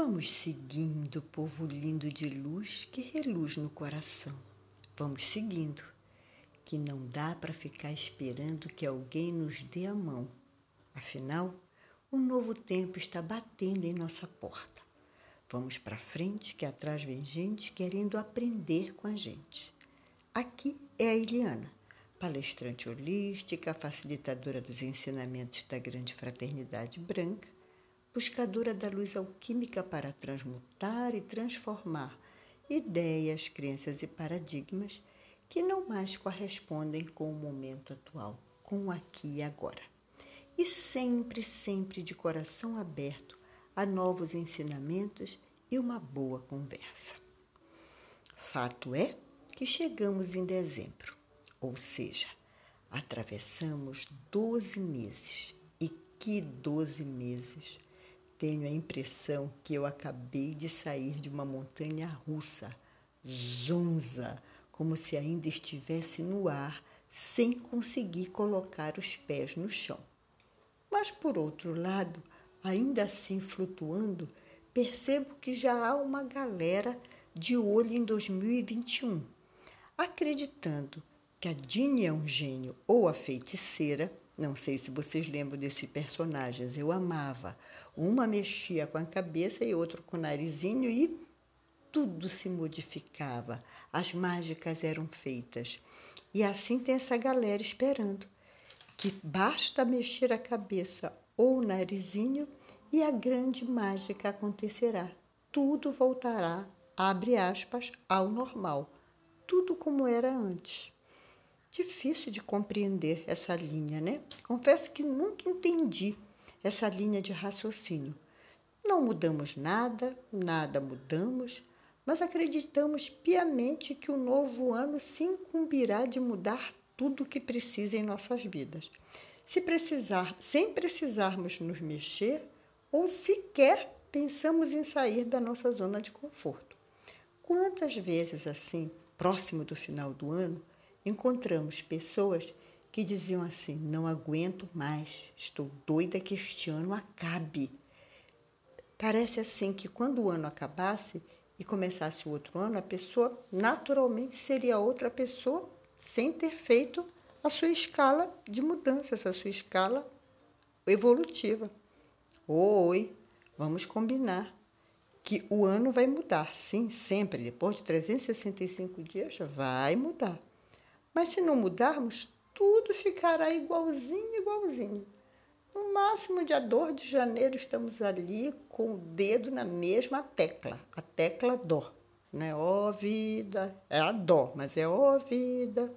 Vamos seguindo, povo lindo de luz que reluz no coração. Vamos seguindo, que não dá para ficar esperando que alguém nos dê a mão. Afinal, um novo tempo está batendo em nossa porta. Vamos para frente, que atrás vem gente querendo aprender com a gente. Aqui é a Eliana, palestrante holística, facilitadora dos ensinamentos da Grande Fraternidade Branca buscadora da luz alquímica para transmutar e transformar ideias, crenças e paradigmas que não mais correspondem com o momento atual, com o aqui e agora. E sempre, sempre de coração aberto a novos ensinamentos e uma boa conversa. Fato é que chegamos em dezembro, ou seja, atravessamos 12 meses. E que 12 meses! Tenho a impressão que eu acabei de sair de uma montanha russa, zonza, como se ainda estivesse no ar, sem conseguir colocar os pés no chão. Mas, por outro lado, ainda assim flutuando, percebo que já há uma galera de olho em 2021, acreditando que a Dini é um gênio ou a feiticeira não sei se vocês lembram desses personagens, eu amava. Uma mexia com a cabeça e outro com o narizinho e tudo se modificava. As mágicas eram feitas. E assim tem essa galera esperando que basta mexer a cabeça ou o narizinho e a grande mágica acontecerá. Tudo voltará, abre aspas, ao normal. Tudo como era antes difícil de compreender essa linha, né? Confesso que nunca entendi essa linha de raciocínio. Não mudamos nada, nada mudamos, mas acreditamos piamente que o novo ano se incumbirá de mudar tudo o que precisa em nossas vidas. Se precisar, sem precisarmos nos mexer ou sequer pensamos em sair da nossa zona de conforto. Quantas vezes assim, próximo do final do ano, encontramos pessoas que diziam assim: não aguento mais, estou doida que este ano acabe. Parece assim que quando o ano acabasse e começasse o outro ano, a pessoa naturalmente seria outra pessoa sem ter feito a sua escala de mudanças, a sua escala evolutiva. Oi, vamos combinar que o ano vai mudar, sim, sempre. Depois de 365 dias, vai mudar. Mas se não mudarmos, tudo ficará igualzinho, igualzinho. No máximo, dia 2 de janeiro, estamos ali com o dedo na mesma tecla, a tecla Dó. Né? Ó vida, é a Dó, mas é ó vida,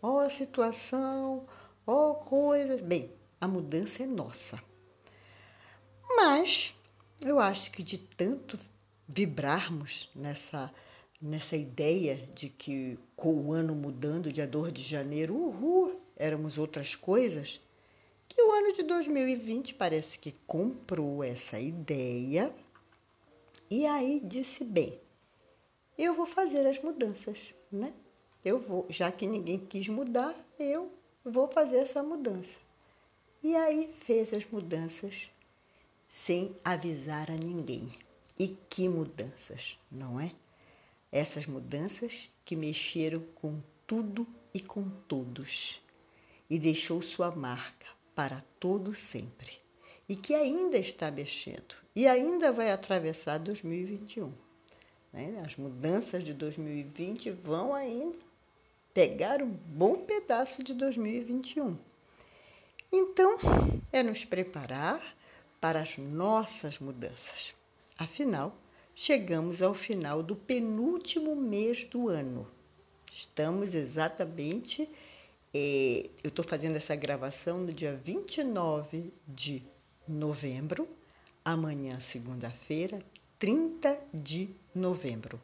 ó situação, ó coisas. Bem, a mudança é nossa. Mas eu acho que de tanto vibrarmos nessa nessa ideia de que com o ano mudando, dia 2 de janeiro, uhul, éramos outras coisas, que o ano de 2020 parece que comprou essa ideia e aí disse bem, eu vou fazer as mudanças, né? Eu vou, já que ninguém quis mudar, eu vou fazer essa mudança. E aí fez as mudanças sem avisar a ninguém. E que mudanças, não é? Essas mudanças que mexeram com tudo e com todos e deixou sua marca para todo sempre e que ainda está mexendo e ainda vai atravessar 2021. Né? As mudanças de 2020 vão ainda pegar um bom pedaço de 2021. Então, é nos preparar para as nossas mudanças. Afinal, chegamos ao final do penúltimo mês do ano. Estamos exatamente. Eh, eu estou fazendo essa gravação no dia 29 de novembro, amanhã, segunda-feira, 30 de novembro.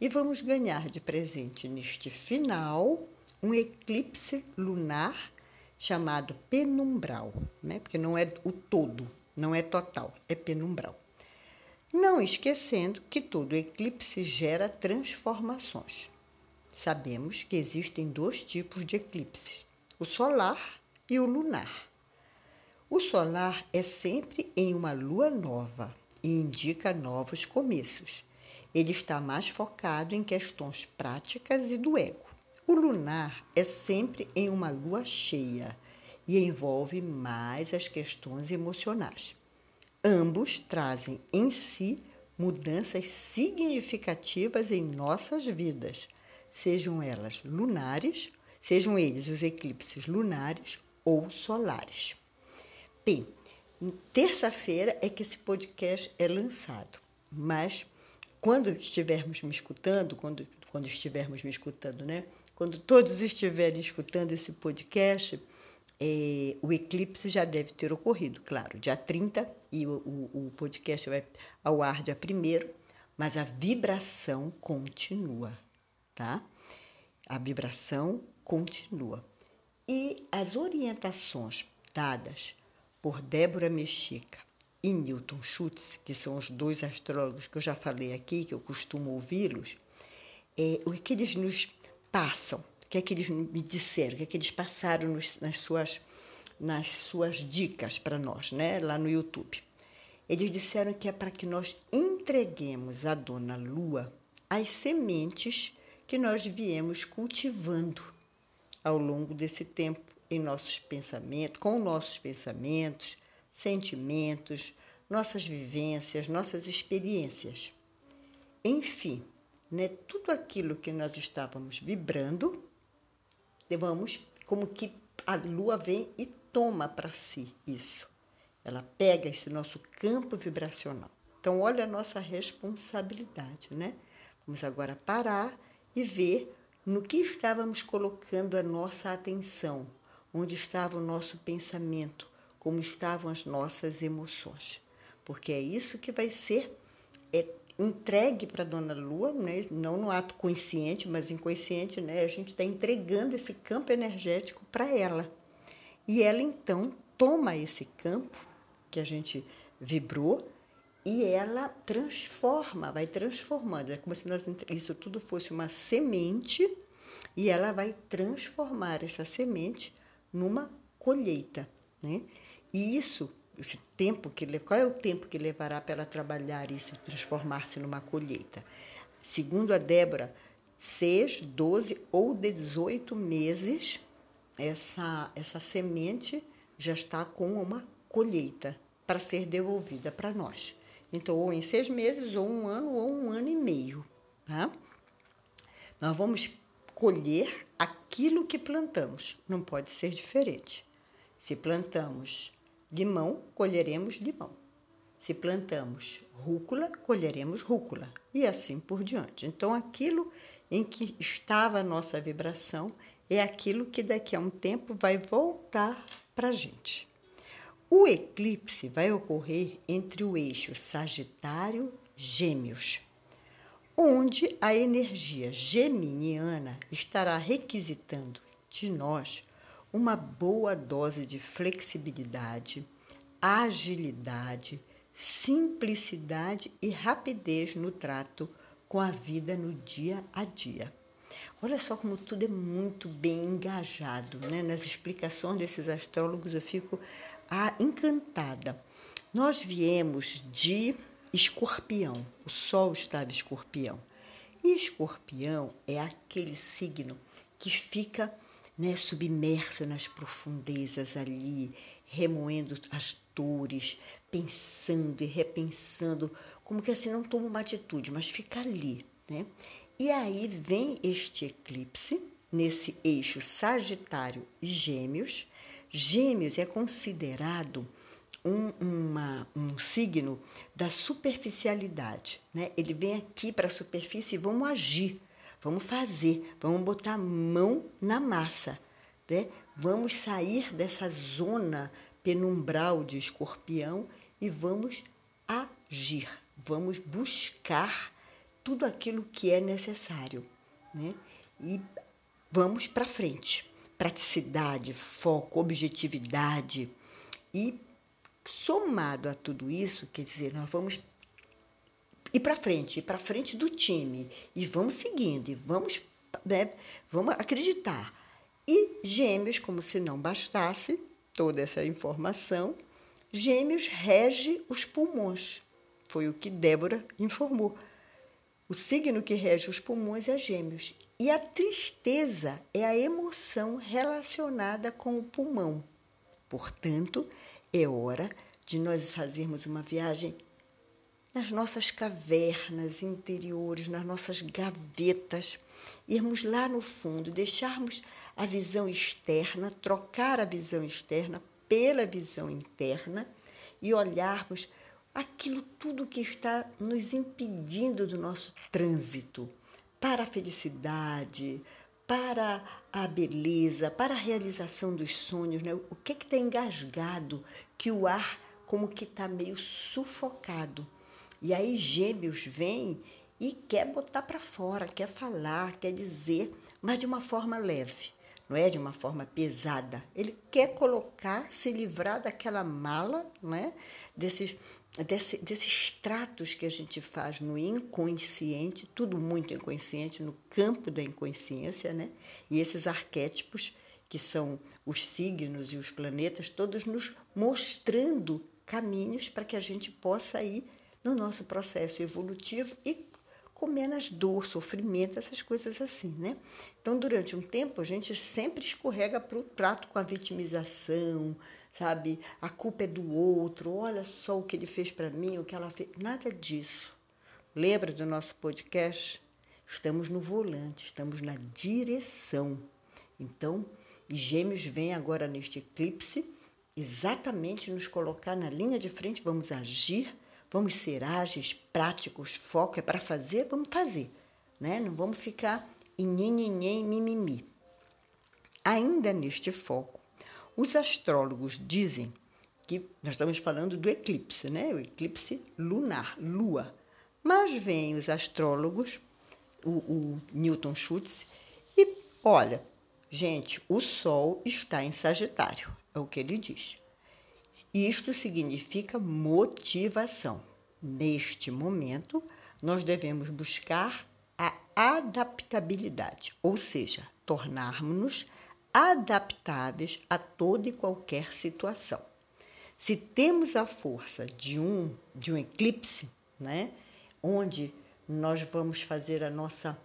E vamos ganhar de presente neste final um eclipse lunar chamado penumbral, né? porque não é o todo, não é total, é penumbral. Não esquecendo que todo eclipse gera transformações. Sabemos que existem dois tipos de eclipses: o solar e o lunar. O solar é sempre em uma lua nova e indica novos começos. Ele está mais focado em questões práticas e do ego. O lunar é sempre em uma lua cheia e envolve mais as questões emocionais. Ambos trazem em si mudanças significativas em nossas vidas, sejam elas lunares, sejam eles os eclipses lunares ou solares. Bem, terça-feira é que esse podcast é lançado, mas quando estivermos me escutando, quando, quando estivermos me escutando, né? Quando todos estiverem escutando esse podcast, é, o eclipse já deve ter ocorrido, claro, dia 30, e o, o, o podcast vai ao ar dia 1 mas a vibração continua, tá? A vibração continua. E as orientações dadas por Débora Mexica e Newton Schutz, que são os dois astrólogos que eu já falei aqui, que eu costumo ouvi-los, é, o que eles nos passam o que é que eles me disseram, o que é que eles passaram nos, nas, suas, nas suas dicas para nós, né, lá no YouTube. Eles disseram que é para que nós entreguemos à Dona Lua as sementes que nós viemos cultivando ao longo desse tempo em nossos pensamentos, com nossos pensamentos, sentimentos, nossas vivências, nossas experiências. Enfim, né, tudo aquilo que nós estávamos vibrando vamos, como que a lua vem e toma para si isso. Ela pega esse nosso campo vibracional. Então, olha a nossa responsabilidade, né? Vamos agora parar e ver no que estávamos colocando a nossa atenção, onde estava o nosso pensamento, como estavam as nossas emoções. Porque é isso que vai ser é, entregue para Dona Lua, né? não no ato consciente, mas inconsciente, né? a gente está entregando esse campo energético para ela. E ela então toma esse campo que a gente vibrou e ela transforma, vai transformando. É como se nós, isso tudo fosse uma semente e ela vai transformar essa semente numa colheita. Né? E isso esse tempo que qual é o tempo que levará para ela trabalhar isso e transformar-se numa colheita? Segundo a Débora, 6, 12 ou 18 meses essa essa semente já está com uma colheita para ser devolvida para nós. Então, ou em seis meses, ou um ano, ou um ano e meio. Tá? Nós vamos colher aquilo que plantamos. Não pode ser diferente. Se plantamos limão, colheremos limão. Se plantamos rúcula, colheremos rúcula. E assim por diante. Então, aquilo em que estava a nossa vibração é aquilo que daqui a um tempo vai voltar para a gente. O eclipse vai ocorrer entre o eixo Sagitário-Gêmeos, onde a energia geminiana estará requisitando de nós uma boa dose de flexibilidade, agilidade, simplicidade e rapidez no trato com a vida no dia a dia. Olha só como tudo é muito bem engajado, né? Nas explicações desses astrólogos eu fico ah, encantada. Nós viemos de Escorpião, o Sol estava Escorpião. E Escorpião é aquele signo que fica né, submerso nas profundezas ali, remoendo as dores, pensando e repensando, como que assim não toma uma atitude, mas fica ali, né? E aí vem este eclipse nesse eixo Sagitário e Gêmeos. Gêmeos é considerado um, uma, um signo da superficialidade, né? Ele vem aqui para a superfície e vamos agir Vamos fazer, vamos botar a mão na massa, né? Vamos sair dessa zona penumbral de escorpião e vamos agir, vamos buscar tudo aquilo que é necessário, né? E vamos para frente. Praticidade, foco, objetividade e somado a tudo isso, quer dizer, nós vamos ir para frente, para frente do time. E vamos seguindo, e vamos, né, vamos acreditar. E Gêmeos, como se não bastasse toda essa informação, Gêmeos rege os pulmões. Foi o que Débora informou. O signo que rege os pulmões é Gêmeos. E a tristeza é a emoção relacionada com o pulmão. Portanto, é hora de nós fazermos uma viagem nas nossas cavernas interiores, nas nossas gavetas, irmos lá no fundo, deixarmos a visão externa, trocar a visão externa pela visão interna e olharmos aquilo tudo que está nos impedindo do nosso trânsito para a felicidade, para a beleza, para a realização dos sonhos, né? O que é que está engasgado, que o ar como que está meio sufocado. E aí Gêmeos vem e quer botar para fora, quer falar, quer dizer, mas de uma forma leve, não é de uma forma pesada. Ele quer colocar, se livrar daquela mala, não é? Desses desse, desses tratos que a gente faz no inconsciente, tudo muito inconsciente, no campo da inconsciência, né? E esses arquétipos, que são os signos e os planetas, todos nos mostrando caminhos para que a gente possa ir no nosso processo evolutivo e com menos dor, sofrimento, essas coisas assim, né? Então, durante um tempo, a gente sempre escorrega para o trato com a vitimização, sabe? A culpa é do outro, olha só o que ele fez para mim, o que ela fez. Nada disso. Lembra do nosso podcast? Estamos no volante, estamos na direção. Então, e Gêmeos vem agora neste eclipse exatamente nos colocar na linha de frente, vamos agir Vamos ser ágeis, práticos, foco é para fazer, vamos fazer, né? Não vamos ficar em nhenhenhen, mimimi. Ainda neste foco, os astrólogos dizem que nós estamos falando do eclipse, né? O eclipse lunar, lua. Mas vêm os astrólogos, o, o Newton Schultz, e olha, gente, o Sol está em Sagitário, é o que ele diz. Isto significa motivação. Neste momento, nós devemos buscar a adaptabilidade, ou seja, tornarmos-nos adaptáveis a toda e qualquer situação. Se temos a força de um de um eclipse, né, onde nós vamos fazer a nossa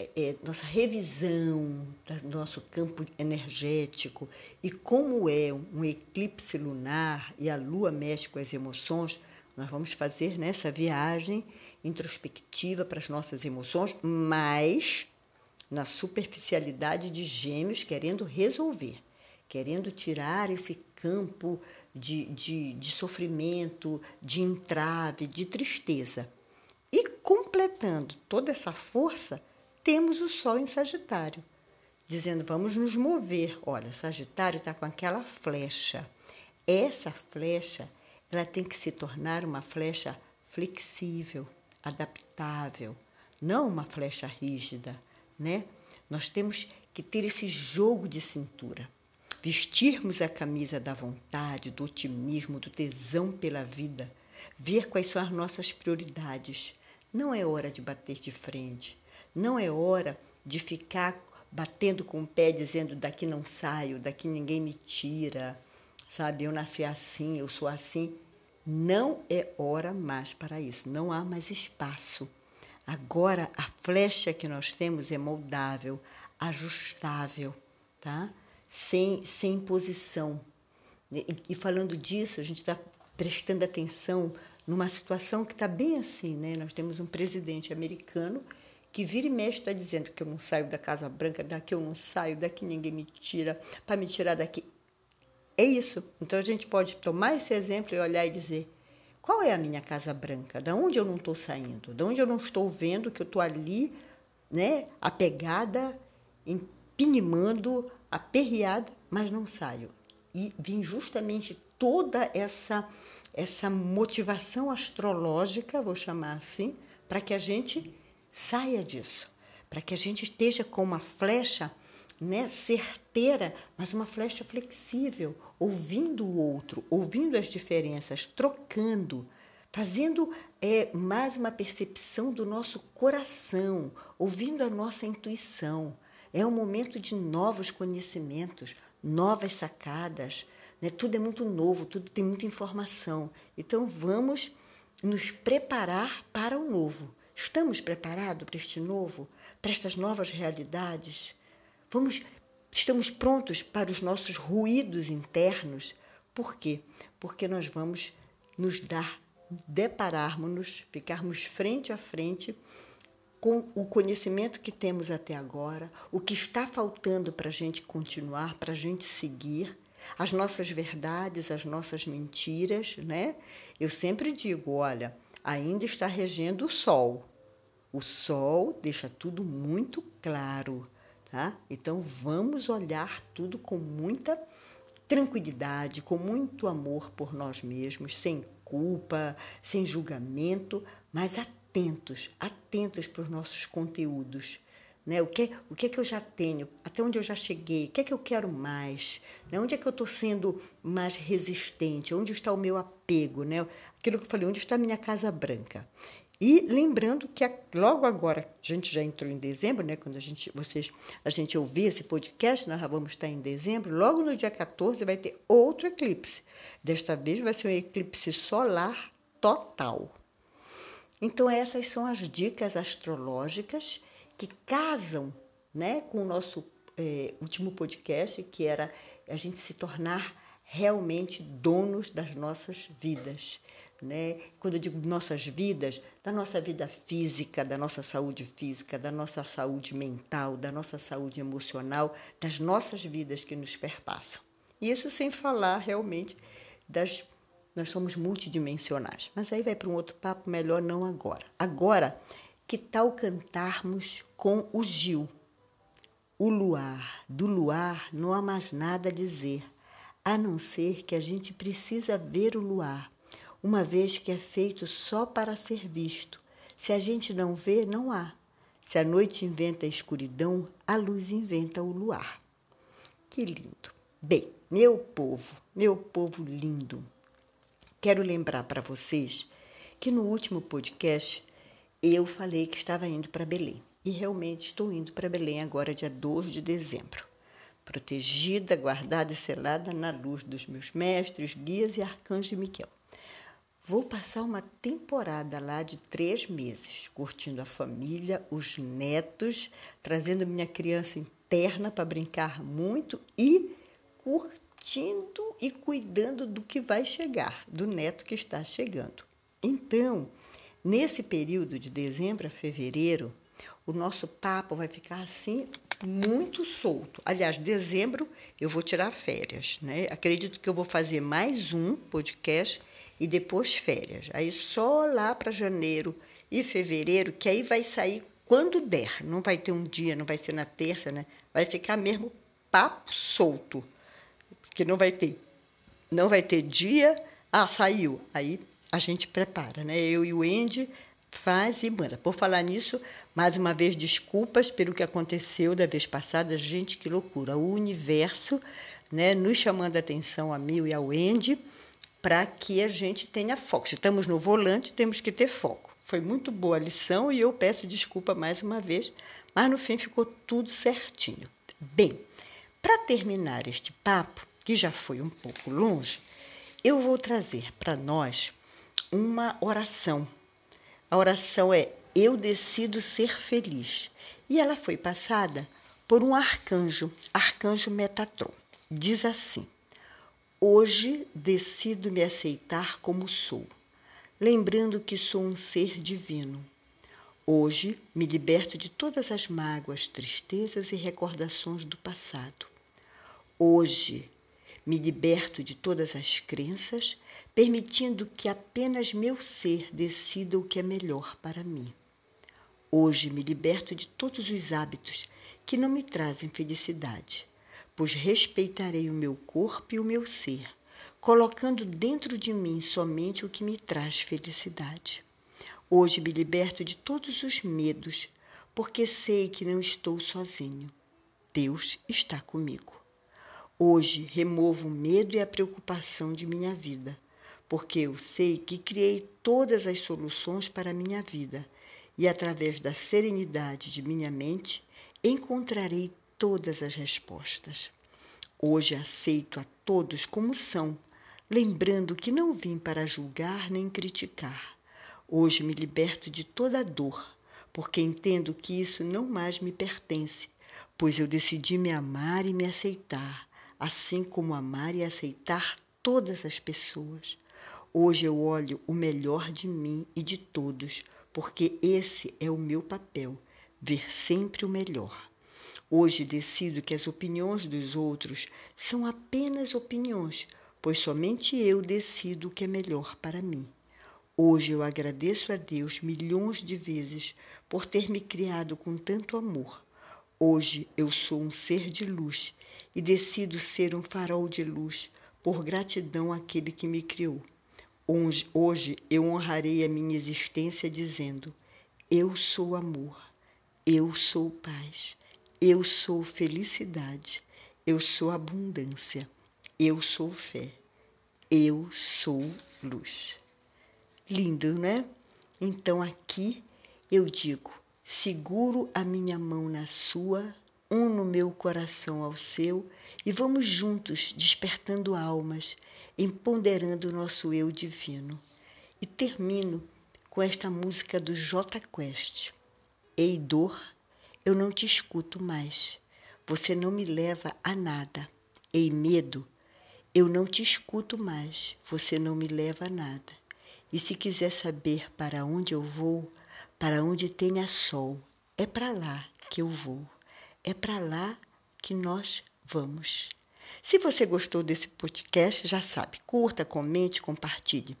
é, é, nossa revisão do nosso campo energético e como é um eclipse lunar e a lua mexe com as emoções, nós vamos fazer nessa viagem introspectiva para as nossas emoções, mas na superficialidade de gêmeos querendo resolver, querendo tirar esse campo de, de, de sofrimento, de entrave, de tristeza. E completando toda essa força, temos o Sol em Sagitário, dizendo vamos nos mover. Olha, Sagitário está com aquela flecha. Essa flecha ela tem que se tornar uma flecha flexível, adaptável, não uma flecha rígida, né? Nós temos que ter esse jogo de cintura. Vestirmos a camisa da vontade, do otimismo, do tesão pela vida, ver quais são as nossas prioridades. Não é hora de bater de frente, não é hora de ficar batendo com o pé dizendo daqui não saio, daqui ninguém me tira, sabe? Eu nasci assim, eu sou assim. Não é hora mais para isso, não há mais espaço. Agora a flecha que nós temos é moldável, ajustável, tá? Sem, sem posição. E, e falando disso, a gente está prestando atenção numa situação que está bem assim, né? Nós temos um presidente americano que vira e mexe está dizendo que eu não saio da Casa Branca, daqui eu não saio, daqui ninguém me tira, para me tirar daqui. É isso. Então a gente pode tomar esse exemplo e olhar e dizer: qual é a minha Casa Branca? Da onde eu não estou saindo? Da onde eu não estou vendo que eu estou ali, né, apegada, empinimando, aperreada, mas não saio. E vim justamente toda essa essa motivação astrológica, vou chamar assim, para que a gente saia disso, para que a gente esteja com uma flecha né, certeira, mas uma flecha flexível, ouvindo o outro, ouvindo as diferenças, trocando, fazendo é, mais uma percepção do nosso coração, ouvindo a nossa intuição. É um momento de novos conhecimentos, novas sacadas. Né? Tudo é muito novo, tudo tem muita informação. Então vamos nos preparar para o novo. Estamos preparados para este novo, para estas novas realidades? Vamos, estamos prontos para os nossos ruídos internos? Por quê? Porque nós vamos nos dar, depararmos-nos, ficarmos frente a frente com o conhecimento que temos até agora, o que está faltando para a gente continuar, para a gente seguir, as nossas verdades, as nossas mentiras, né? Eu sempre digo, olha, ainda está regendo o sol. O sol deixa tudo muito claro, tá? Então vamos olhar tudo com muita tranquilidade, com muito amor por nós mesmos, sem culpa, sem julgamento, mas atentos, atentos para os nossos conteúdos. Né? O, que, o que é que eu já tenho? Até onde eu já cheguei? O que é que eu quero mais? Né? Onde é que eu estou sendo mais resistente? Onde está o meu apego? Né? Aquilo que eu falei, onde está a minha casa branca? E lembrando que logo agora, a gente já entrou em dezembro, né? Quando a gente, vocês, a gente ouvir esse podcast, nós vamos estar em dezembro. Logo no dia 14 vai ter outro eclipse. Desta vez vai ser um eclipse solar total. Então essas são as dicas astrológicas que casam, né, com o nosso é, último podcast, que era a gente se tornar realmente donos das nossas vidas né? Quando eu digo nossas vidas, da nossa vida física, da nossa saúde física, da nossa saúde mental, da nossa saúde emocional, das nossas vidas que nos perpassam. Isso sem falar realmente das nós somos multidimensionais. Mas aí vai para um outro papo melhor não agora. Agora, que tal cantarmos com o Gil? O luar, do luar não há mais nada a dizer, a não ser que a gente precisa ver o luar uma vez que é feito só para ser visto. Se a gente não vê, não há. Se a noite inventa a escuridão, a luz inventa o luar. Que lindo! Bem, meu povo, meu povo lindo, quero lembrar para vocês que no último podcast eu falei que estava indo para Belém. E realmente estou indo para Belém agora, dia 2 de dezembro. Protegida, guardada e selada na luz dos meus mestres, guias e arcanjo Miquel. Vou passar uma temporada lá de três meses, curtindo a família, os netos, trazendo minha criança interna para brincar muito e curtindo e cuidando do que vai chegar, do neto que está chegando. Então, nesse período de dezembro a fevereiro, o nosso papo vai ficar assim muito solto. Aliás, dezembro eu vou tirar férias, né? Acredito que eu vou fazer mais um podcast e depois férias. Aí só lá para janeiro e fevereiro, que aí vai sair quando der. Não vai ter um dia, não vai ser na terça, né? Vai ficar mesmo papo solto. Que não vai ter. Não vai ter dia. Ah, saiu. Aí a gente prepara, né? Eu e o Andy faz e manda. Por falar nisso, mais uma vez, desculpas pelo que aconteceu da vez passada. Gente, que loucura. O universo né, nos chamando a atenção a mim e ao Andy para que a gente tenha foco. Se estamos no volante, temos que ter foco. Foi muito boa a lição e eu peço desculpa mais uma vez, mas no fim ficou tudo certinho. Bem, para terminar este papo, que já foi um pouco longe, eu vou trazer para nós uma oração. A oração é Eu decido ser feliz. E ela foi passada por um arcanjo, arcanjo Metatron. Diz assim: Hoje decido me aceitar como sou, lembrando que sou um ser divino. Hoje me liberto de todas as mágoas, tristezas e recordações do passado. Hoje me liberto de todas as crenças, permitindo que apenas meu ser decida o que é melhor para mim. Hoje me liberto de todos os hábitos que não me trazem felicidade pois respeitarei o meu corpo e o meu ser, colocando dentro de mim somente o que me traz felicidade. Hoje me liberto de todos os medos, porque sei que não estou sozinho. Deus está comigo. Hoje removo o medo e a preocupação de minha vida, porque eu sei que criei todas as soluções para a minha vida e, através da serenidade de minha mente, encontrarei todas as respostas. Hoje aceito a todos como são, lembrando que não vim para julgar nem criticar, Hoje me liberto de toda dor, porque entendo que isso não mais me pertence, pois eu decidi me amar e me aceitar, assim como amar e aceitar todas as pessoas. Hoje eu olho o melhor de mim e de todos, porque esse é o meu papel, ver sempre o melhor. Hoje decido que as opiniões dos outros são apenas opiniões, pois somente eu decido o que é melhor para mim. Hoje eu agradeço a Deus milhões de vezes por ter me criado com tanto amor. Hoje eu sou um ser de luz e decido ser um farol de luz por gratidão àquele que me criou. Hoje, eu honrarei a minha existência dizendo: Eu sou amor, eu sou paz. Eu sou felicidade, eu sou abundância, eu sou fé, eu sou luz. Lindo, né? Então aqui eu digo: seguro a minha mão na sua, uno meu coração ao seu e vamos juntos despertando almas, empoderando o nosso eu divino. E termino com esta música do J Quest. Ei, dor, eu não te escuto mais. Você não me leva a nada. Ei, medo, eu não te escuto mais. Você não me leva a nada. E se quiser saber para onde eu vou, para onde tenha sol, é para lá que eu vou. É para lá que nós vamos. Se você gostou desse podcast, já sabe, curta, comente, compartilhe.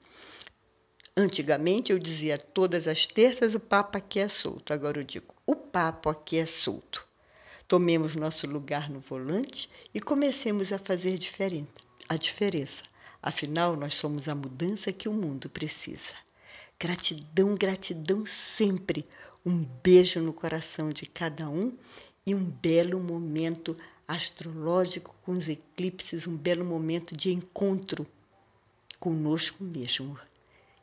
Antigamente eu dizia todas as terças o papo aqui é solto. Agora eu digo o papo aqui é solto. Tomemos nosso lugar no volante e comecemos a fazer diferente, a diferença. Afinal, nós somos a mudança que o mundo precisa. Gratidão, gratidão sempre. Um beijo no coração de cada um e um belo momento astrológico com os eclipses, um belo momento de encontro conosco mesmo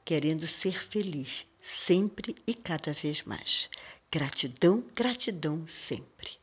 querendo ser feliz, sempre e cada vez mais. Gratidão, gratidão sempre.